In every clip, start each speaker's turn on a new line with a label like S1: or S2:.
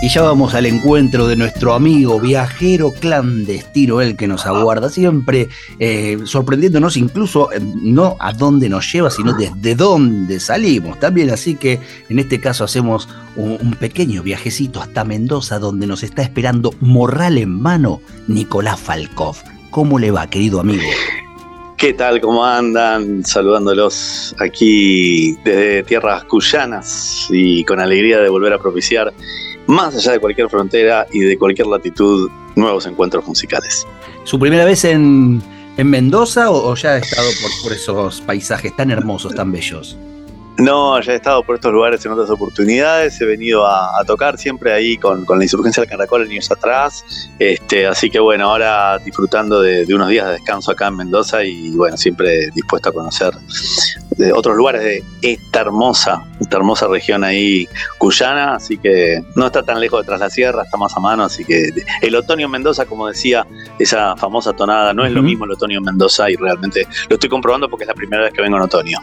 S1: Y ya vamos al encuentro de nuestro amigo viajero clandestino, el que nos aguarda siempre, eh, sorprendiéndonos incluso eh, no a dónde nos lleva, sino desde dónde salimos también. Así que en este caso hacemos un, pequeño viajecito hasta Mendoza, donde nos está esperando morral en mano Nicolás Falkov. ¿Cómo le va, querido amigo?
S2: ¿Qué tal? ¿Cómo andan? Saludándolos aquí desde tierras cuyanas y con alegría de volver a propiciar más allá de cualquier frontera y de cualquier latitud, nuevos encuentros musicales.
S1: ¿Su primera vez en, Mendoza o, ya ha estado por, por esos paisajes tan hermosos, tan bellos?
S2: No, ya he estado por estos lugares en otras oportunidades, he venido a, tocar siempre ahí con, la insurgencia del Caracol años atrás, este, así que bueno, ahora disfrutando de, unos días de descanso acá en Mendoza y bueno, siempre dispuesto a conocer de otros lugares de esta hermosa, hermosa región ahí cuyana, así que no está tan lejos de tras la sierra, está más a mano, así que el otoño en Mendoza, como decía esa famosa tonada, no es lo mismo el otoño en Mendoza y realmente lo estoy comprobando porque es la primera vez que vengo en otoño.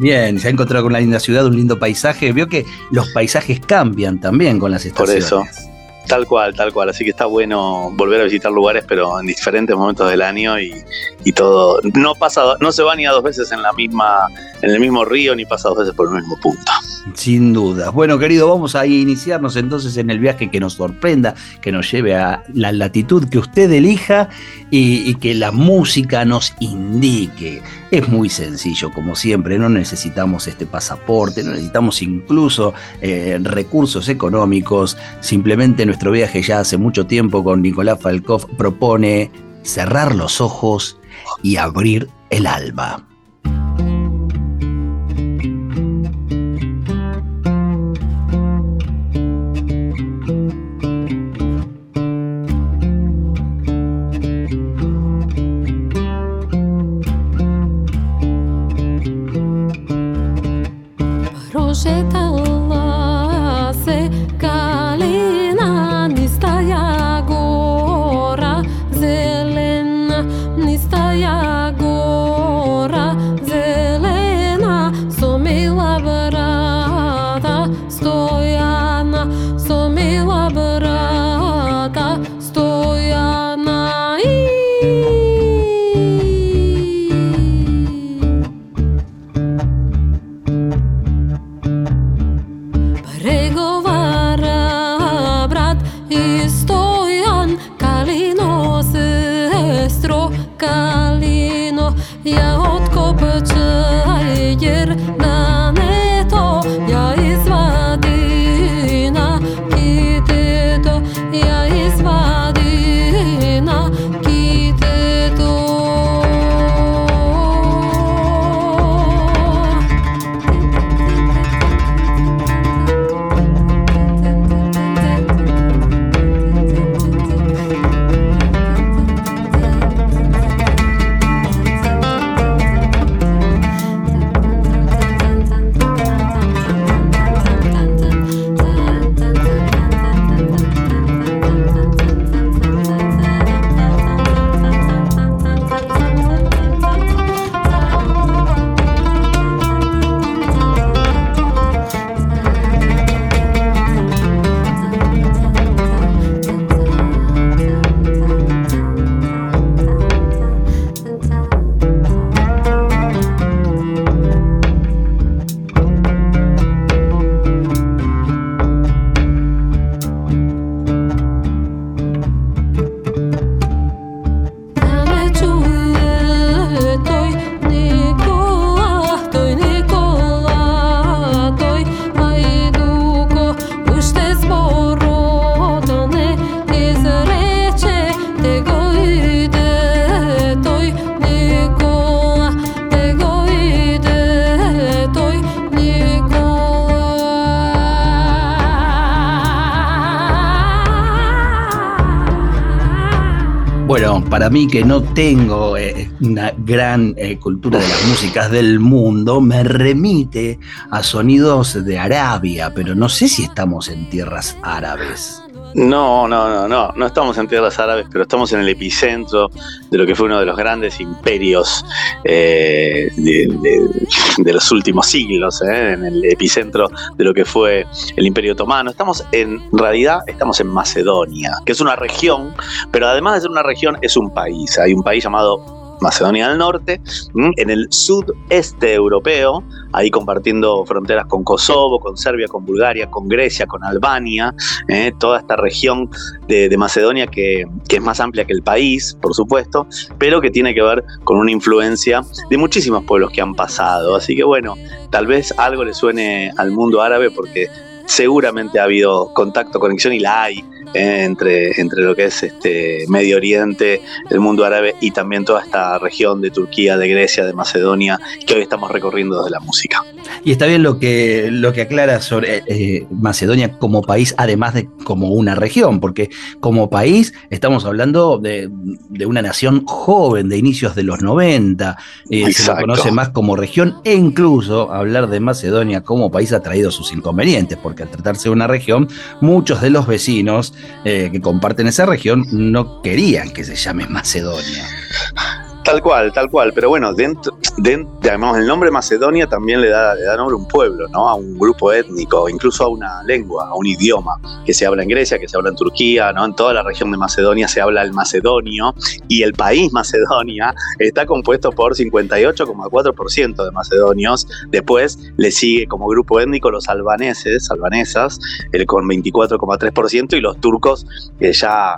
S1: Bien, se ha encontrado con una linda ciudad, un lindo paisaje. Veo que los paisajes cambian también con las estaciones.
S2: Por eso. Tal cual, tal cual. Así que está bueno volver a visitar lugares, pero en diferentes momentos del año y, todo. No pasa, no se va ni a dos veces en la misma, en el mismo río, ni pasa dos veces por el mismo punto.
S1: Sin duda. Bueno, querido, vamos a iniciarnos entonces en el viaje que nos sorprenda, que nos lleve a la latitud que usted elija y, que la música nos indique. Es muy sencillo, como siempre, no necesitamos este pasaporte, no necesitamos incluso eh, recursos económicos, simplemente nuestro viaje ya hace mucho tiempo con Nicolás Falkov propone cerrar los ojos y abrir el alma. Para mí que no tengo eh, una gran eh, cultura de las músicas del mundo, me remite a sonidos de Arabia, pero no sé si estamos en tierras árabes.
S2: No, no, no, no, no estamos en tierras árabes, pero estamos en el epicentro de lo que fue uno de los grandes imperios eh, de, los últimos siglos, eh, en el epicentro de lo que fue el imperio otomano. Estamos en realidad, estamos en Macedonia, que es una región, pero además de ser una región, es un país. Hay un país llamado Macedonia del Norte, en el sudeste europeo, ahí compartiendo fronteras con Kosovo, con Serbia, con Bulgaria, con Grecia, con Albania, ¿eh? toda esta región de, Macedonia que, es más amplia que el país, por supuesto, pero que tiene que ver con una influencia de muchísimos pueblos que han pasado. Así que bueno, tal vez algo le suene al mundo árabe porque seguramente ha habido contacto, conexión y la hay entre, entre lo que es este Medio Oriente, el mundo árabe y también toda esta región de Turquía, de Grecia, de Macedonia, que hoy estamos recorriendo desde la música.
S3: Y está bien lo que, lo que aclara sobre eh, Macedonia como país, además de como una región, porque como país estamos hablando de, una nación joven, de inicios de los 90, eh, se lo conoce más como región, e incluso hablar de Macedonia como país ha traído sus inconvenientes, porque al tratarse de una región, muchos de los vecinos eh, que comparten esa región no querían que se llame Macedonia.
S2: Tal cual, tal cual. Pero bueno, dentro, además, el nombre Macedonia también le da, nombre a un pueblo, ¿no? A un grupo étnico, incluso a una lengua, a un idioma que se habla en Grecia, que se habla en Turquía, ¿no? En toda la región de Macedonia se habla el macedonio y el país Macedonia está compuesto por 58,4% de macedonios. Después le sigue como grupo étnico los albaneses, albanesas, el con 24,3% y los turcos, que ya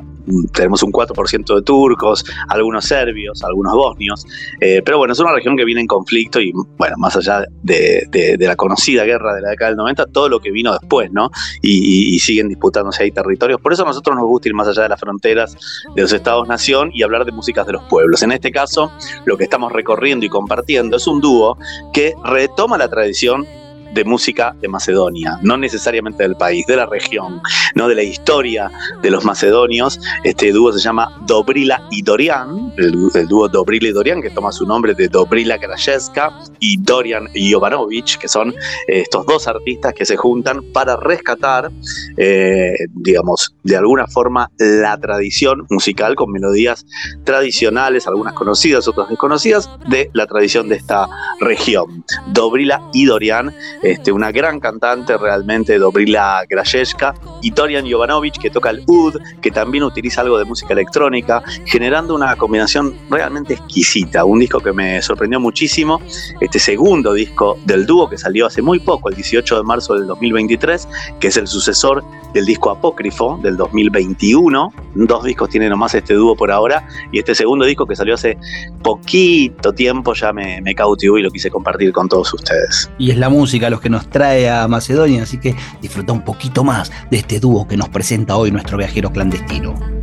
S2: tenemos un 4% de turcos, algunos serbios, algunos bosnios, eh, pero bueno, es una región que viene en conflicto y bueno, más allá de, la conocida guerra de la década del 90, todo lo que vino después, ¿no? Y, siguen disputándose ahí territorios. Por eso a nosotros nos gusta ir más allá de las fronteras de los estados-nación y hablar de músicas de los pueblos. En este caso, lo que estamos recorriendo y compartiendo es un dúo que retoma la tradición de música de Macedonia, no necesariamente del país, de la región, no de la historia de los macedonios. Este dúo se llama Dobrila y Dorian, el, dúo Dobrila y Dorian, que toma su nombre de Dobrila Krajewska y Dorian Jovanovic, que son eh, estos dos artistas que se juntan para rescatar, eh, digamos, de alguna forma la tradición musical con melodías tradicionales, algunas conocidas, otras desconocidas, de la tradición de esta región. Dobrila y Dorian este, una gran cantante realmente, Dobrila Grajewska, y Torian Jovanovic, que toca el oud, que también utiliza algo de música electrónica, generando una combinación realmente exquisita. Un disco que me sorprendió muchísimo, este segundo disco del dúo que salió hace muy poco, el 18 de marzo del 2023, que es el sucesor del disco Apócrifo del 2021. Dos discos tiene nomás este dúo por ahora, y este segundo disco que salió hace poquito tiempo ya me, me cautivó y lo quise compartir con todos ustedes.
S3: Y es la música los que nos trae a Macedonia, así que disfruta un poquito más de este dúo que nos presenta hoy nuestro viajero clandestino.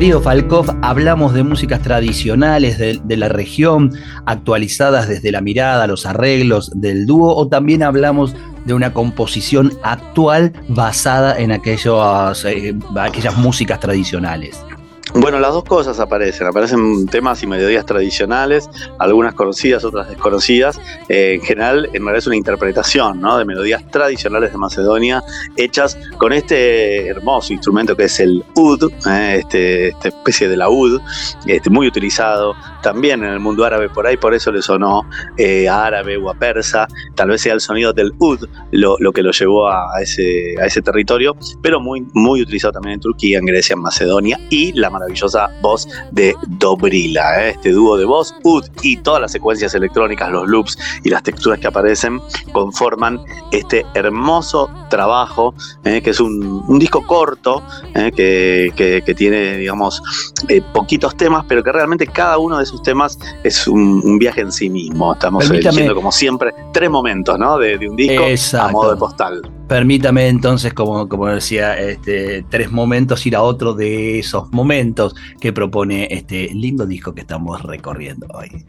S3: Querido Falkov, hablamos de músicas tradicionales de, la región, actualizadas desde la mirada, los arreglos del dúo, o también hablamos de una composición actual basada en aquellos, eh, aquellas músicas tradicionales.
S2: Bueno, las dos cosas aparecen. Aparecen temas y melodías tradicionales, algunas conocidas, otras desconocidas. Eh, en general, en realidad es una interpretación ¿no? de melodías tradicionales de Macedonia, hechas con este hermoso instrumento que es el ud, eh, este, esta especie de laúd, este, muy utilizado también en el mundo árabe por ahí, por eso le sonó eh, a árabe o a persa. Tal vez sea el sonido del ud lo, que lo llevó a, ese, territorio, pero muy, muy utilizado también en Turquía, en Grecia, en Macedonia y la maravillosa voz de Dobrila. ¿eh? Este dúo de voz, ud y todas las secuencias electrónicas, los loops y las texturas que aparecen conforman este hermoso trabajo, ¿eh? que es un, disco corto, ¿eh? que, tiene, digamos, poquitos temas, pero que realmente cada uno de esos temas es un, viaje en sí mismo. Estamos diciendo, como siempre, tres momentos ¿no? de, un disco a modo de postal.
S1: Permítame entonces, como, como decía, este, tres momentos, ir a otro de esos momentos que propone este lindo disco que estamos recorriendo hoy.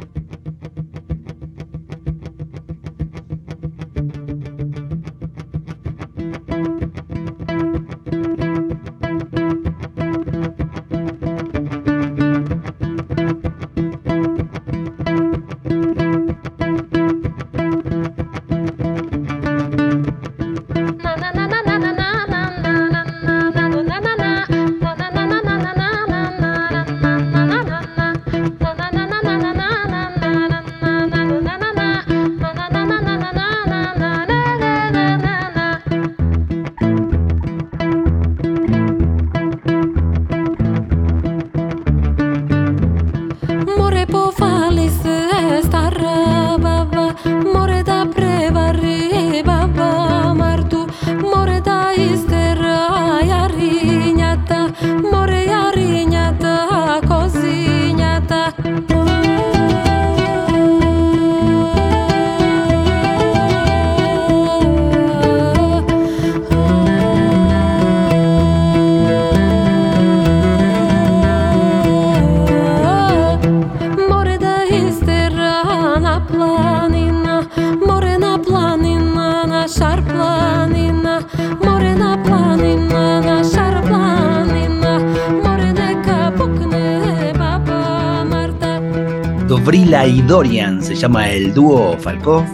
S1: Dobrila y Dorian se llama el dúo Falkov.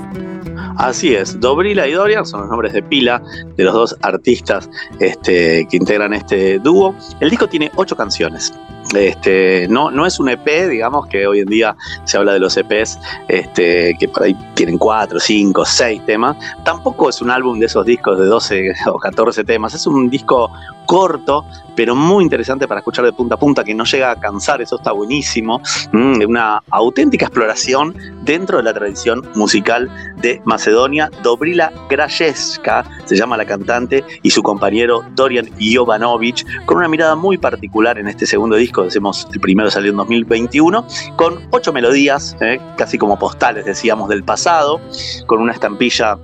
S2: Así es, Dobrila y Dorian son los nombres de pila de los dos artistas este, que integran este dúo. El disco tiene ocho canciones. Este, no, no es un EP, digamos que hoy en día se habla de los EPs este, que por ahí tienen 4, 5, 6 temas. Tampoco es un álbum de esos discos de 12 o 14 temas, es un disco corto, pero muy interesante para escuchar de punta a punta, que no llega a cansar, eso está buenísimo. Mm, una auténtica exploración dentro de la tradición musical de Macedonia. Dobrila Grajeska se llama la cantante y su compañero Dorian Jovanovic, con una mirada muy particular en este segundo disco, decimos el primero salió en 2021, con ocho melodías, eh, casi como postales, decíamos, del pasado, con una estampilla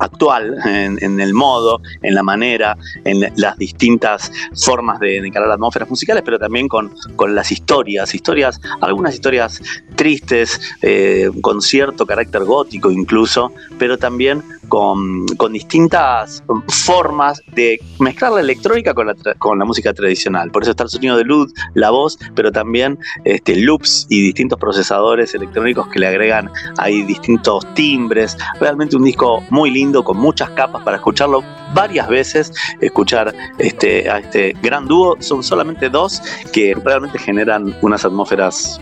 S2: actual en, el modo, en la manera, en las distintas formas de, encarar atmósferas musicales, pero también con, con las historias, historias, algunas historias tristes, eh, con cierto carácter gótico incluso, pero también con, distintas formas de mezclar la electrónica con la, con la música tradicional. Por eso está el sonido de luz, la voz, pero también este, loops y distintos procesadores electrónicos que le agregan ahí distintos timbres. Realmente un disco muy lindo, con muchas capas para escucharlo varias veces, escuchar este, a este gran dúo. Son solamente dos que realmente generan unas atmósferas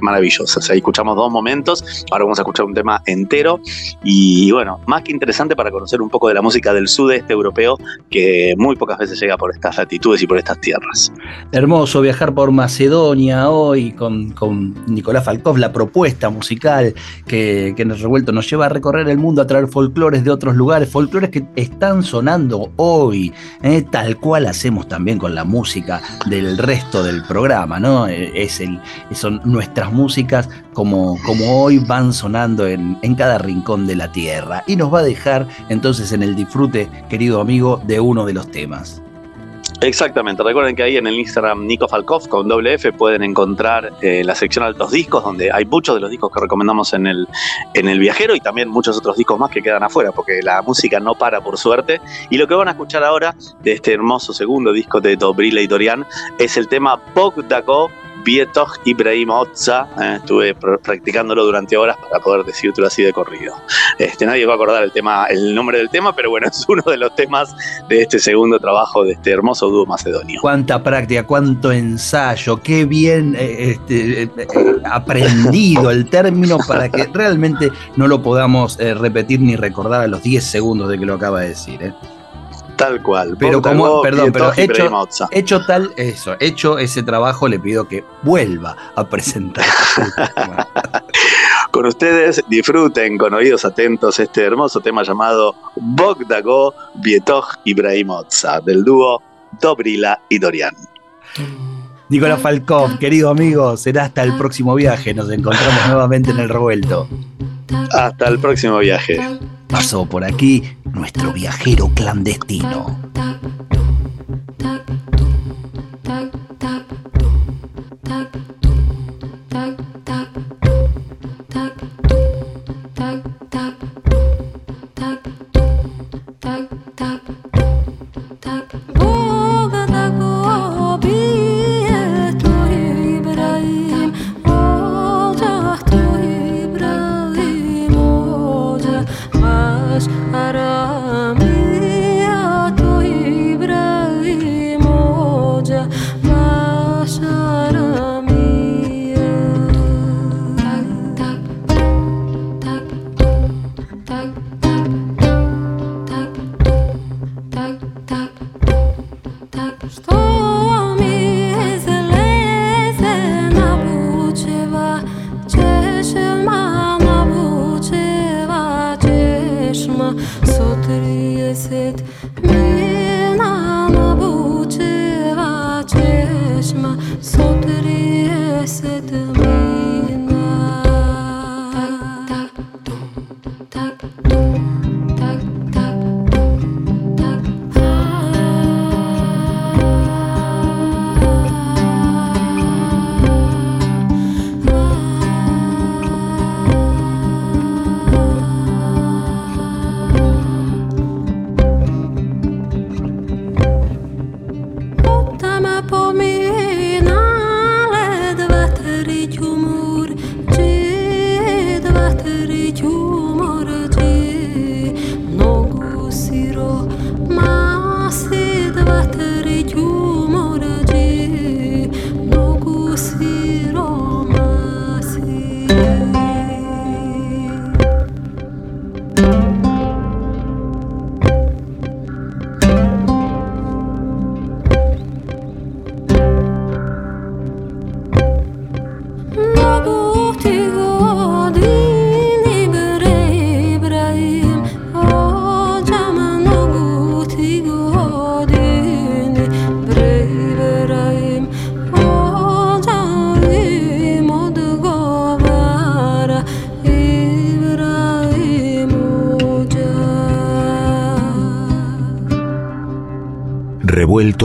S2: maravillosas. Ahí escuchamos dos momentos, ahora vamos a escuchar un tema entero y bueno, más que interesante para conocer un poco de la música del sudeste europeo que muy pocas veces llega por estas latitudes y por estas tierras.
S1: Hermoso viajar por Macedonia hoy con, con Nicolás Falkov, la propuesta musical que, que en el revuelto nos lleva a recorrer el mundo a traer folclores de otros lugares, folclores que están sonando hoy, eh, tal cual hacemos también con la música del resto del programa, ¿no? Eh, es el, son nuestras músicas como, como hoy van sonando en, en cada rincón de la tierra nos va a dejar entonces en el disfrute, querido amigo, de uno de los temas.
S2: Exactamente, recuerden que ahí en el Instagram Nico Falkov con doble F pueden encontrar eh, la sección Altos Discos, donde hay muchos de los discos que recomendamos en el, en el viajero y también muchos otros discos más que quedan afuera, porque la música no para por suerte. Y lo que van a escuchar ahora de este hermoso segundo disco de Dobrila y Dorian es el tema Pog Dako Vietoj Ibrahim Otza. Eh, estuve practicándolo durante horas para poder decírtelo así de corrido. Este, nadie va a acordar el, tema, el nombre del tema, pero bueno, es uno de los temas de este segundo trabajo de este hermoso dúo macedonio.
S1: Cuánta práctica, cuánto ensayo, qué bien eh, este, eh, aprendido el término para que realmente no lo podamos repetir ni recordar a los 10 segundos de que lo acaba de decir.
S2: Tal cual.
S1: Pero como, perdón, pero hecho, hecho tal, eso, hecho ese trabajo, le pido que vuelva a presentar.
S2: con ustedes disfruten con oídos atentos este hermoso tema llamado Bogdago Vietoj Ibrahimotza del dúo Dobrila y Dorian.
S1: Nicolás Falcón, querido amigo, será hasta el próximo viaje. Nos encontramos nuevamente en el revuelto.
S2: Hasta el próximo viaje.
S1: Pasó por aquí nuestro viajero clandestino. Is it me. pour me.